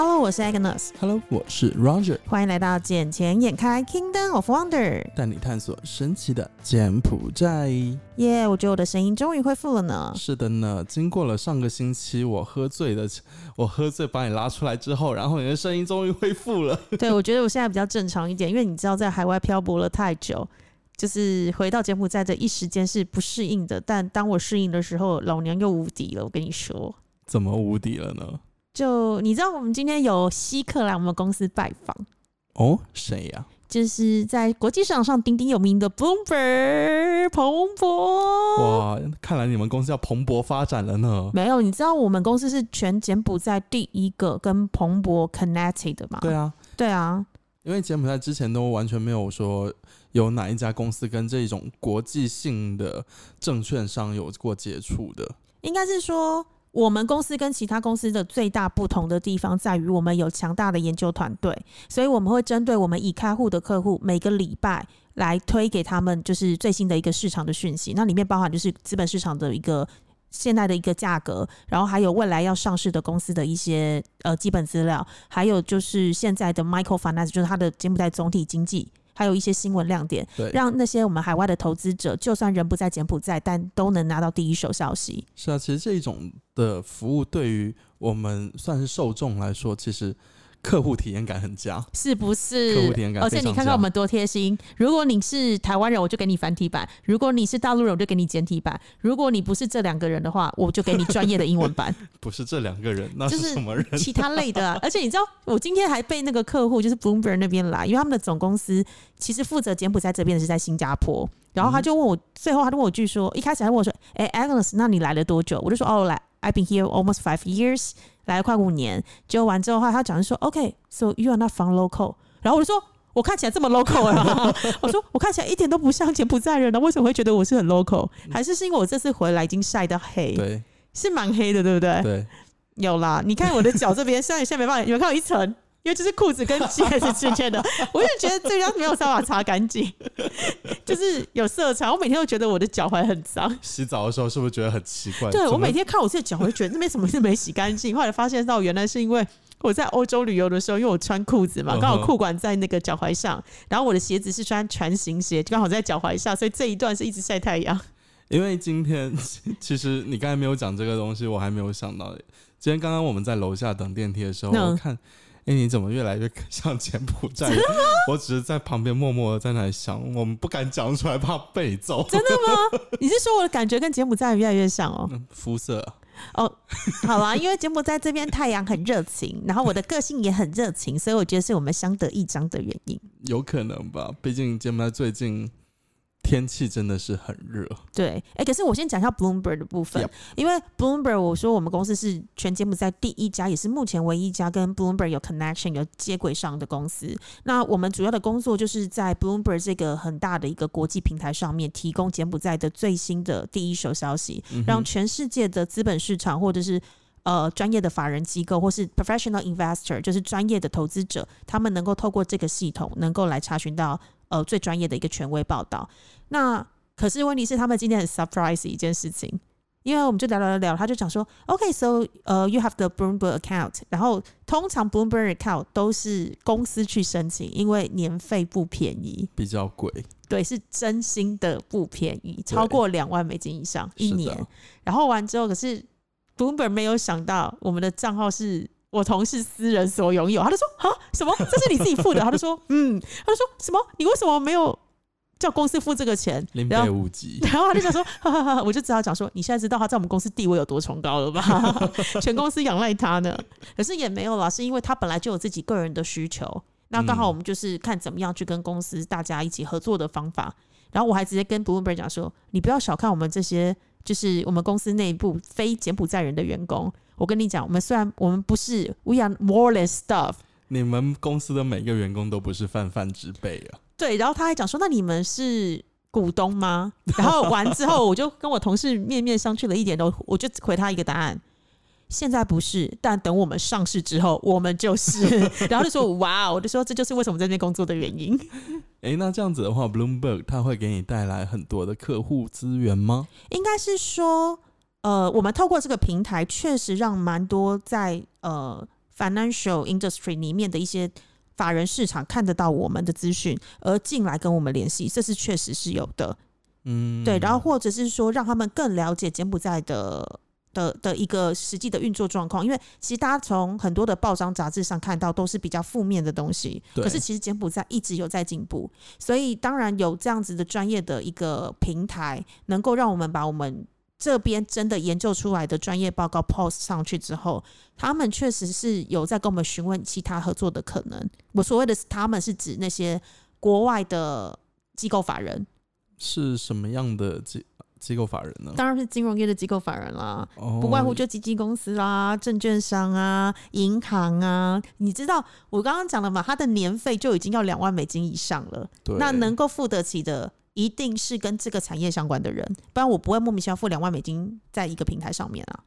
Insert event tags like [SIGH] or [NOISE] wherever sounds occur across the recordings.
Hello，我是 Agnes。Hello，我是 Roger，欢迎来到《捡钱眼开 Kingdom of Wonder》。带你探索神奇的柬埔寨。耶我觉得我的声音终于恢复了呢。是的呢，经过了上个星期我喝醉的，我喝醉把你拉出来之后，然后你的声音终于恢复了。[LAUGHS] 对，我觉得我现在比较正常一点，因为你知道在海外漂泊了太久，就是回到柬埔寨这一时间是不适应的。但当我适应的时候，老娘又无敌了。我跟你说，怎么无敌了呢？就你知道我们今天有稀客来我们公司拜访，哦，谁呀、就是在国际市场上鼎鼎有名的 Bloomberg 彭博。哇，看来你们公司要蓬勃发展了呢。没有，你知道我们公司是全柬埔寨第一个跟蓬勃 connected 的吗？对啊，对啊，因为柬埔寨之前都完全没有说有哪一家公司跟这种国际性的证券商有过接触的。应该是说我们公司跟其他公司的最大不同的地方在于，我们有强大的研究团队，所以我们会针对我们已开户的客户，每个礼拜来推给他们就是最新的一个市场的讯息，那里面包含就是资本市场的一个。现在的一个价格，然后还有未来要上市的公司的一些呃基本资料，还有就是现在的 micro finance，就是它的柬埔寨总体经济，还有一些新闻亮点，对，让那些我们海外的投资者，就算人不在柬埔寨，但都能拿到第一手消息。是啊，其实这一种的服务对于我们算是受众来说，其实客户体验感很佳。是不是？客户体验感而且你看看我们多贴心。如果你是台湾人，我就给你繁体版；如果你是大陆人，我就给你简体版；如果你不是这两个人的话，我就给你专业的英文版，[LAUGHS] 不是这两个人，那就是是什么人？其他类的、啊。而且你知道，我今天还被那个客户就是 Bloomberg 那边来，因为他们的总公司其实负责柬埔寨这边的是在新加坡，然后他就问我，最后他就问我一句说，一开始还问我说：“哎、a g n e s 那你来了多久？”我就说：“哦，来，I've been here almost five years，来了快五年。”结果完之后的话，他讲就说：“OK，so、you are not from local。”然后我就说。我看起来这么 local 啊！[LAUGHS] 我说我看起来一点都不像柬埔寨人啊，为什么会觉得我是很 local？还是是因为我这次回来已经晒到黑，对是蛮黑的，对不对？对，有啦，你看我的脚这边，[LAUGHS] 虽然现在没办法，你们看有一层，因为就是裤子跟鞋是之间的，[LAUGHS] 我就觉得这张没有办法擦干净，[LAUGHS] 就是有色差。我每天都觉得我的脚踝很脏。洗澡的时候是不是觉得很奇怪？对我每天看我自己的脚，我就觉得那边什么是没洗干净。后来发现到原来是因为我在欧洲旅游的时候，因为我穿裤子嘛，刚好裤管在那个脚踝上，然后我的鞋子是穿船型鞋，刚好在脚踝上，所以这一段是一直晒太阳。因为今天其实你刚才没有讲这个东西，我还没有想到。今天刚刚我们在楼下等电梯的时候，嗯我看，哎、你怎么越来越 [LAUGHS] 像柬埔寨人？我只是在旁边默默的在那里想，我们不敢讲出来，怕被揍。[LAUGHS] 真的吗？你是说我的感觉跟柬埔寨人越来越像哦？嗯肤色哦，好啦，因为柬埔寨这边太阳很热情，然后我的个性也很热情，所以我觉得是我们相得益彰的原因。有可能吧，毕竟柬埔寨最近天气真的是很热。对，哎、可是我先讲一下 Bloomberg 的部分因为 Bloomberg 我说我们公司是全柬埔寨第一家，也是目前唯一一家跟 Bloomberg 有 connection 有接轨上的公司。那我们主要的工作就是在 Bloomberg 这个很大的一个国际平台上面，提供柬埔寨的最新的第一手消息，嗯让全世界的资本市场或者是呃专业的法人机构或是 professional investor，就是专业的投资者，他们能够透过这个系统，能够来查询到呃最专业的一个权威报道。那可是问题是，他们今天很 surprise 一件事情。因为我们就聊聊聊聊，他就讲说，OK，so、呃、y o u have the Bloomberg account，然后通常 Bloomberg account 都是公司去申请，因为年费不便宜，比较贵，对，是真心的不便宜，超过两万美金以上一年。然后完之后，可是 Bloomberg 没有想到我们的账号是我同事私人所拥有，他就说啊什么？这是你自己付的？他就说嗯，他就说什么？你为什么没有叫公司付这个钱？零然后倍无极。[LAUGHS] 然后他就想说，哈哈哈，我就只好讲说，你现在知道他在我们公司地位有多崇高了吧？[LAUGHS] 全公司仰赖他呢。可是也没有啦，是因为他本来就有自己个人的需求，那刚好嗯我们就是看怎么样去跟公司大家一起合作的方法。然后我还直接跟 Bloomberg 讲说，你不要小看我们这些，就是我们公司内部非柬埔寨人的员工。我跟你讲，我们虽然我们不是 we are more than stuff，你们公司的每个员工都不是泛泛之辈啊。对，然后他还讲说，那你们是股东吗？[LAUGHS] 然后完之后，我就跟我同事面面相觑了一点都，我就回他一个答案。现在不是，但等我们上市之后，我们就是。[LAUGHS] 然后就说哇，我就说这就是为什么在那边工作的原因。[LAUGHS] 诶，那这样子的话，Bloomberg 它会给你带来很多的客户资源吗？应该是说，呃，我们透过这个平台，确实让蛮多在呃 financial industry 里面的一些法人市场看得到我们的资讯，而进来跟我们联系，这是确实是有的。嗯，对，然后或者是说让他们更了解柬埔寨的的的一个实际的运作状况，因为其实大家从很多的报章杂志上看到都是比较负面的东西，对可是其实柬埔寨一直有在进步，所以当然有这样子的专业的一个平台，能够让我们把我们。这边真的研究出来的专业报告 post 上去之后，他们确实是有在跟我们询问其他合作的可能。我所谓的他们是指那些国外的机构法人，是什么样的机机构法人呢？当然是金融业的机构法人啦，哦不外乎就基金公司啦、证券商啊、银行啊。你知道我刚刚讲了嘛，他的年费就已经要两万美金以上了，那能够付得起的。一定是跟这个产业相关的人，不然我不会莫名其妙付两万美金在一个平台上面啊。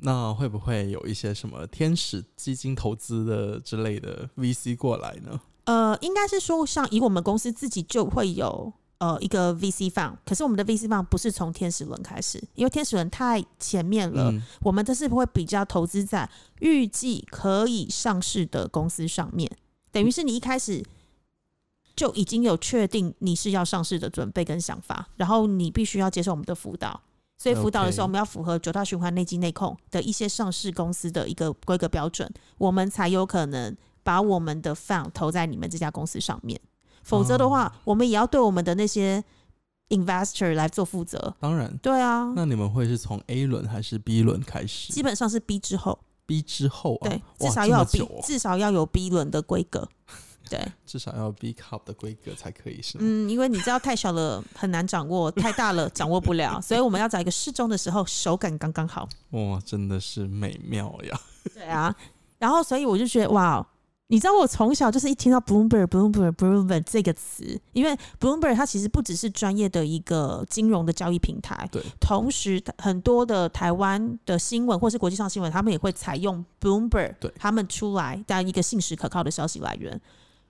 那会不会有一些什么天使基金投资的之类的 VC 过来呢？呃，应该是说，像以我们公司自己就会有呃一个 VC fund，可是我们的 VC fund 不是从天使轮开始，因为天使轮太前面了，嗯，我们这是会比较投资在预计可以上市的公司上面，等于是你一开始就已经有确定你是要上市的准备跟想法，然后你必须要接受我们的辅导。所以辅导的时候，我们要符合九大循环内机内控的一些上市公司的一个规格标准，我们才有可能把我们的 fund 投在你们这家公司上面。否则的话，哦我们也要对我们的那些 investor 来做负责。当然。对啊，那你们会是从 A 轮还是 B 轮开始基本上是 B 之后。？B 之后啊，对，至少要有 B，、哦至少要有 B 轮的规格。对，至少要 B cup 的规格才可以是吗？嗯，因为你知道太小了很难掌握，太大了掌握不了，[LAUGHS] 所以我们要找一个适中的时候，手感刚刚好。哇，真的是美妙呀！对啊，然后所以我就觉得哇，你知道我从小就是一听到 Bloomberg、Bloomberg、Bloomberg 这个词，因为 Bloomberg 它其实不只是专业的一个金融的交易平台，对，同时很多的台湾的新闻或是国际上新闻，他们也会采用 Bloomberg，对他们出来当一个信实可靠的消息来源。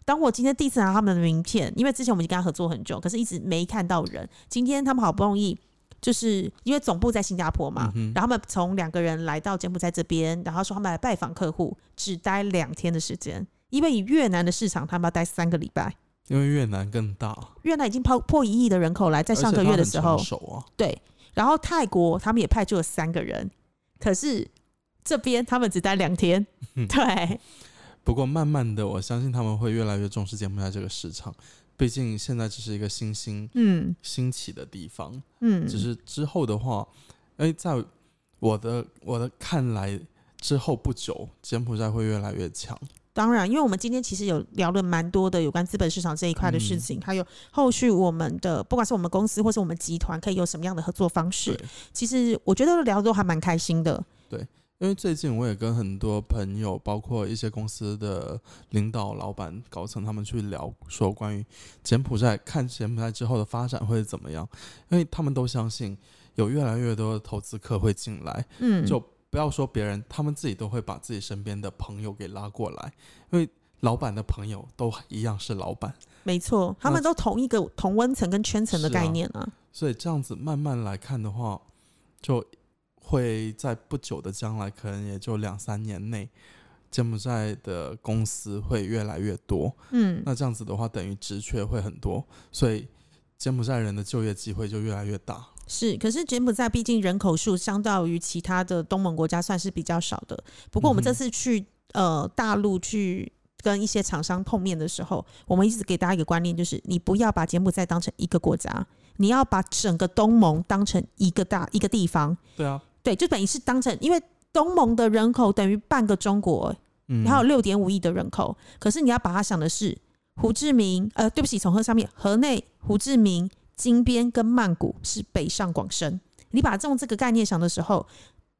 当我今天第一次拿到他们的名片，因为之前我们已经跟他合作很久，可是一直没看到人。今天他们好不容易，就是因为总部在新加坡嘛，嗯然后他们从两个人来到柬埔寨这边，然后说他们来拜访客户，只待两天的时间，因为以越南的市场，他们要待三个礼拜。因为越南更大，越南已经破破一亿的人口来，在上个月的时候。对，然后泰国他们也派出了三个人，可是这边他们只待两天，对，不过慢慢的，我相信他们会越来越重视柬埔寨这个市场。毕竟现在只是一个新兴嗯兴起的地方，嗯，只是之后的话，哎，在我的我的看来，之后不久，柬埔寨会越来越强。当然，因为我们今天其实有聊了蛮多的有关资本市场这一块的事嗯情，还有后续我们的不管是我们公司或是我们集团可以有什么样的合作方式，，其实我觉得聊的都还蛮开心的。因为最近我也跟很多朋友，包括一些公司的领导、老板、高层，他们去聊说关于柬埔寨，看柬埔寨之后的发展会怎么样，因为他们都相信有越来越多的投资客会进来，嗯，就不要说别人，他们自己都会把自己身边的朋友给拉过来，因为老板的朋友都一样是老板，没错，他们都同一个同温层跟圈层的概念啊。所以这样子慢慢来看的话，就会在不久的将来，可能也就两三年内，柬埔寨的公司会越来越多。嗯，那这样子的话，等于职缺会很多，所以柬埔寨人的就业机会就越来越大。是，可是柬埔寨毕竟人口数相较于其他的东盟国家算是比较少的。不过我们这次去、呃大陆去跟一些厂商碰面的时候，我们一直给大家一个观念，就是你不要把柬埔寨当成一个国家，你要把整个东盟当成一个大一个地方。对啊，对，就等于是当成，因为东盟的人口等于半个中国，嗯，还有六点五亿的人口，可是你要把它想的是胡志明，呃，对不起，从河上面河内、胡志明、金边跟曼谷是北上广深。你把这种这个概念想的时候，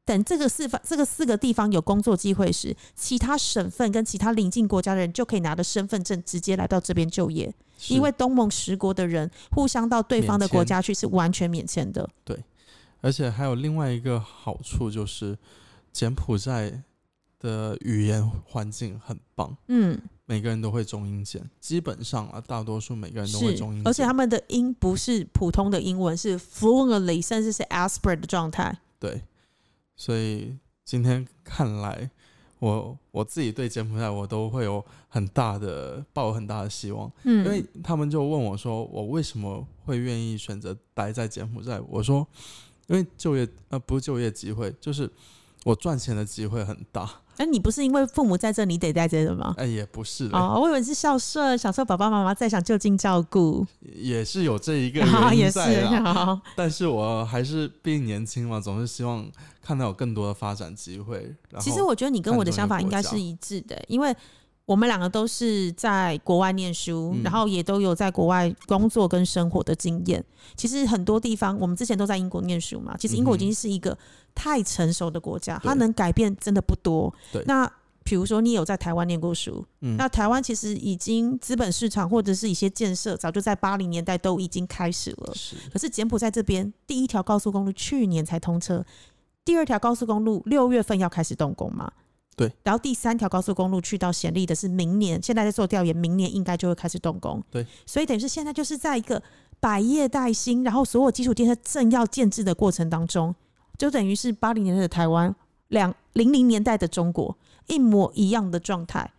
等这个四方这个四个地方有工作机会时，其他省份跟其他邻近国家的人就可以拿着身份证直接来到这边就业，因为东盟十国的人互相到对方的国家去是完全免签的。而且还有另外一个好处就是，柬埔寨的语言环境很棒，嗯，每个人都会中英检，基本上啊，大多数每个人都会中英，检，而且他们的音不是普通的英文，是 fluently，甚至是 aspirate 的状态。对，所以今天看来，我我自己对柬埔寨我都会有很大的抱有很大的希望，嗯，因为他们就问我说，我为什么会愿意选择待在柬埔寨？我说，因为就业呃不是就业机会，就是我赚钱的机会很大。那你不是因为父母在这，你得在这的吗？哎，也不是的，哦，我以为是孝顺，享受爸爸妈妈在，想就近照顾，也是有这一个 [LAUGHS] 也因是在啦。好但是我还是毕竟年轻嘛，总是希望看到有更多的发展机会。其实我觉得你跟我的想法应该是一致的，因为我们两个都是在国外念书，嗯然后也都有在国外工作跟生活的经验。其实很多地方，我们之前都在英国念书嘛，其实英国已经是一个太成熟的国家，对它能改变真的不多。那比如说，你有在台湾念过书，嗯那台湾其实已经资本市场或者是一些建设，早就在八零年代都已经开始了。是可是柬埔寨这边第一条高速公路去年才通车，第二条高速公路六月份要开始动工嘛？对。然后第三条高速公路去到显利的是明年，现在在做调研，明年应该就会开始动工。对。所以等于是现在就是在一个百业待兴，然后所有基础建设正要建制的过程当中，就等于是八零年代的台湾，两零零年代的中国一模一样的状态。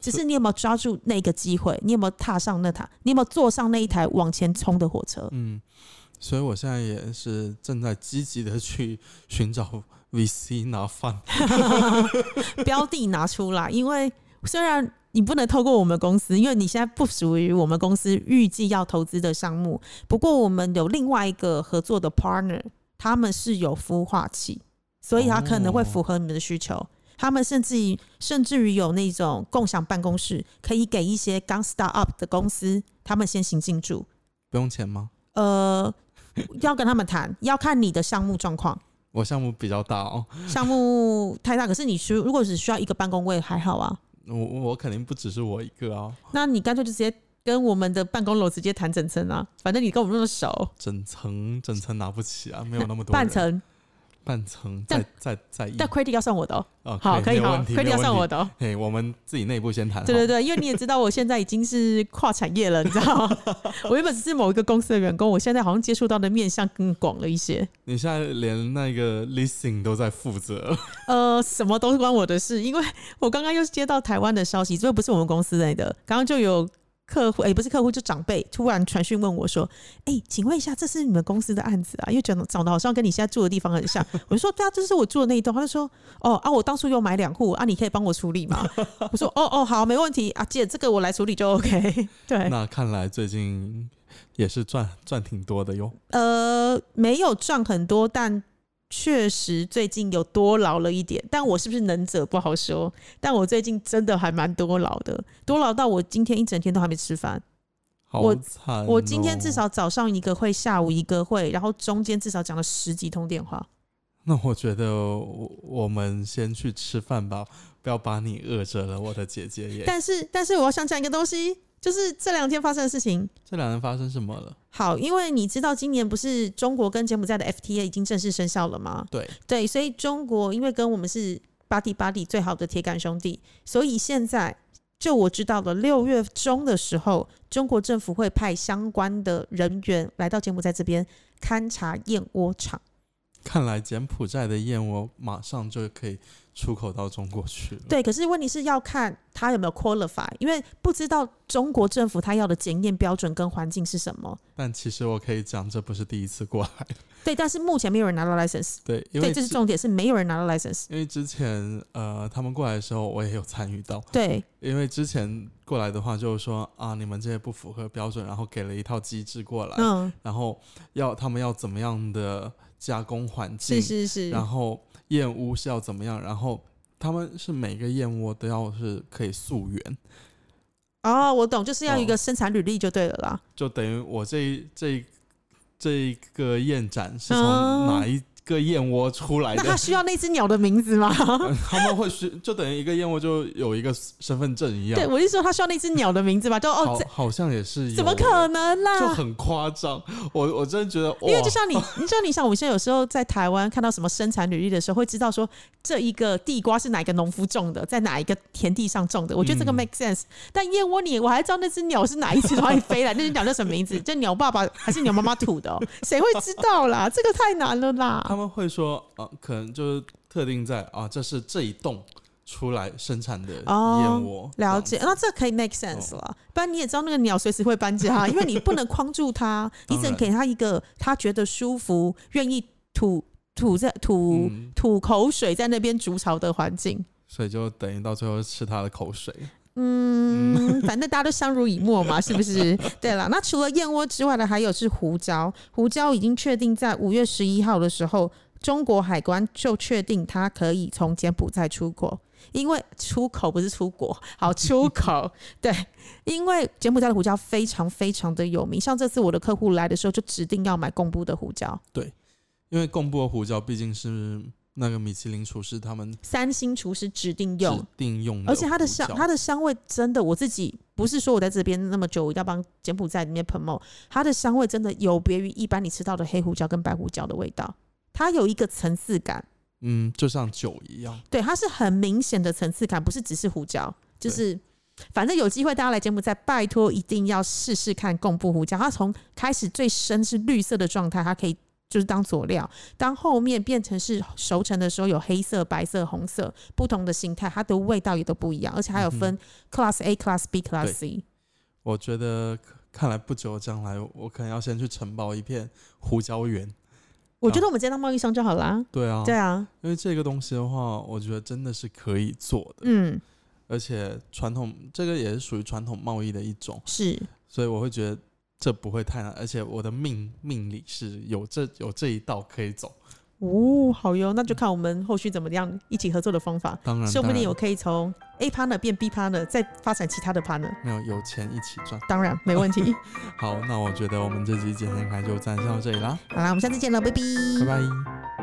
只是你有没有抓住那个机会？你有没有踏上那台？你有没有坐上那一台往前冲的火车？嗯，所以我现在也是正在积极的去寻找 VC 拿饭。[LAUGHS] 标的拿出来，因为虽然你不能透过我们公司，因为你现在不属于我们公司预计要投资的项目。不过我们有另外一个合作的 partner，他们是有孵化器，所以他可能会符合你们的需求。他们甚至于甚至于有那种共享办公室，可以给一些刚 start up 的公司，他们先行进驻。不用钱吗？呃，要跟他们谈，要看你的项目状况。我项目比较大哦，项目太大，可是你需如果只需要一个办公位还好啊。我我肯定不只是我一个啊，那你干脆就直接跟我们的办公楼直接谈整层啊，反正你跟我们那么熟，整层整层拿不起啊，没有那么多半层，半层但再再再一但 credit 要算我的哦、哦，好，可以好，，credit 要算我的。的哦、嘿，我们自己内部先谈。对对对，因为你也知道，我现在已经是跨产业了，你知道吗？[LAUGHS] 我原本只是某一个公司的员工，我现在好像接触到的面向更广了一些。你现在连那个 listing 都在负责，[LAUGHS] 呃，什么都是关我的事，因为我刚刚又接到台湾的消息，这不是我们公司内的，刚刚就有客户，也、不是客户，就长辈突然传讯问我说：“哎、请问一下，这是你们公司的案子啊？因为长得长得好像跟你现在住的地方很像。”我就说：“对啊，这是我住的那一栋。”他就说：“哦啊，我当初又买两户啊，你可以帮我处理吗？”我说：“哦哦，好，没问题啊，姐，这个我来处理就 OK。[LAUGHS] ”对，那看来最近也是赚赚挺多的哟。呃，没有赚很多，但确实最近有多劳了一点。但我是不是能者不好说。但我最近真的还蛮多劳的，多劳到我今天一整天都还没吃饭。好我！我今天至少早上一个会，下午一个会，然后中间至少讲了十几通电话。那我觉得我我们先去吃饭吧，不要把你饿着了，我的姐姐也。但是，但是我要想讲一个东西，就是这两天发生的事情。这两天发生什么了？好，因为你知道今年不是中国跟柬埔寨的 FTA 已经正式生效了吗？对，对，所以中国因为跟我们是巴蒂巴蒂最好的铁杆兄弟，所以现在就我知道了，六月中的时候，中国政府会派相关的人员来到柬埔寨这边勘察燕窝厂。看来柬埔寨的燕窝马上就可以出口到中国去了。对，可是问题是要看他有没有 qualify，因为不知道中国政府他要的检验标准跟环境是什么。但其实我可以讲，这不是第一次过来。对，但是目前没有人拿到 license。对，因对，为这是重点，是没有人拿到 license。因为之前呃他们过来的时候，我也有参与到。对，因为之前过来的话，就是说啊，你们这些不符合标准，然后给了一套机制过来，嗯，然后要他们要怎么样的加工环境，是是是，然后燕窝是要怎么样，然后他们是每个燕窝都要是可以溯源，哦，我懂，就是要一哦。个生产履历就对了啦。就等于我这一这一这一个燕展是从哦。哪一个燕窝出来的那他？需要那只鸟的名字吗？他们会需就等于一个燕窝就有一个身份证一样对，，我是说他需要那只鸟的名字吗？就哦，这好好像也是有怎么可能啦就？很夸张，我我真的觉得，因为就像你，你知道，你像我们现在有时候在台湾看到什么生产履历的时候，会知道说这一个地瓜是哪一个农夫种的，在哪一个田地上种的。我觉得这个嗯 make sense。但燕窝你，我还知道那只鸟是哪一只哪里飞来，那只鸟叫什么名字？[LAUGHS] 这鸟爸爸还是鸟妈妈吐的、哦？谁会知道啦？这个太难了他。们会说啊、可能就是特定在啊，这是这一栋出来生产的哦燕窝。了解，那这可以 make sense 了。不然你也知道那个鸟随时会搬家，因为你不能框住它，你只能 [LAUGHS] 给它一个它觉得舒服、愿意吐吐在吐、嗯吐口水在那边筑巢的环境。所以就等于到最后吃它的口水。嗯，反正大家都相濡以沫嘛，是不是？[LAUGHS] 对了，那除了燕窝之外的，还有是胡椒。胡椒已经确定在五月十一号的时候，中国海关就确定它可以从柬埔寨出国，因为出口不是出国，好出口。对，因为柬埔寨的胡椒非常非常的有名，像这次我的客户来的时候，就指定要买贡布的胡椒，对因为贡布的胡椒毕竟是那个米其林厨师他们三星厨师指定用指。定用的，而且它的香，它的香味真的，我自己不是说我在这边那么久，我一定要帮柬埔寨里面 promote，它的香味真的有别于一般你吃到的黑胡椒跟白胡椒的味道，它有一个层次感，嗯，就像酒一样。对，它是很明显的层次感，不是只是胡椒，就是。反正有机会大家来柬埔寨，拜托一定要试试看贡布胡椒。它从开始最深是绿色的状态，它可以就是当佐料；当后面变成是熟成的时候，有黑色、白色、红色不同的形态，它的味道也都不一样，而且还有分 Class A、Class B、Class C。我觉得看来不久将来，我可能要先去承包一片胡椒园。[LAUGHS] 我觉得我们直接当贸易商就好啦。对啊，对啊，因为这个东西的话，我觉得真的是可以做的，嗯，而且传统这个也是属于传统贸易的一种，是所以我会觉得这不会太难，而且我的命命里是有这有这一道可以走。哦，好哟，那就看我们后续怎么样一起合作的方法，当然，说不定我可以从 A partner 变 B partner，再发展其他的 partner。没有有钱一起赚。当然没问题。[LAUGHS] 好，那我觉得我们这期简单开就暂时到这里啦，好啦，我们下次见了，拜拜拜拜。